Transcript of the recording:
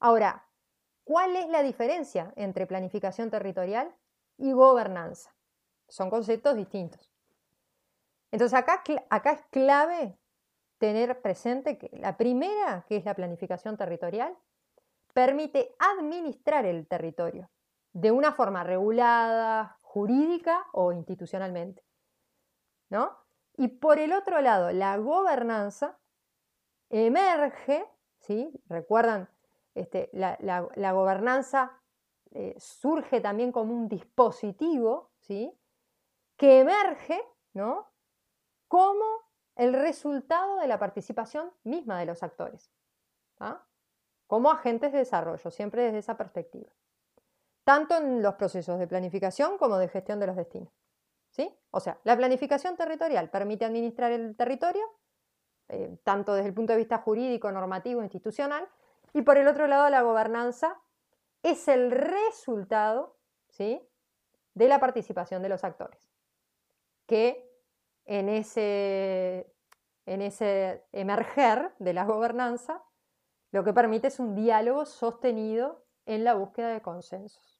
Ahora, ¿cuál es la diferencia entre planificación territorial y gobernanza? Son conceptos distintos. Entonces acá, acá es clave tener presente que la primera, que es la planificación territorial, permite administrar el territorio de una forma regulada, jurídica o institucionalmente. ¿no? Y por el otro lado, la gobernanza emerge, ¿sí? Recuerdan, este, la, gobernanza eh, surge también como un dispositivo, ¿sí? Que emerge, ¿no? Como el resultado de la participación misma de los actores, ¿ah? como agentes de desarrollo, siempre desde esa perspectiva, tanto en los procesos de planificación como de gestión de los destinos. ¿sí? O sea, la planificación territorial permite administrar el territorio, eh, tanto desde el punto de vista jurídico, normativo, institucional, y por el otro lado la gobernanza es el resultado ¿sí? de la participación de los actores, que en ese, en ese emerger de la gobernanza, lo que permite es un diálogo sostenido en la búsqueda de consensos.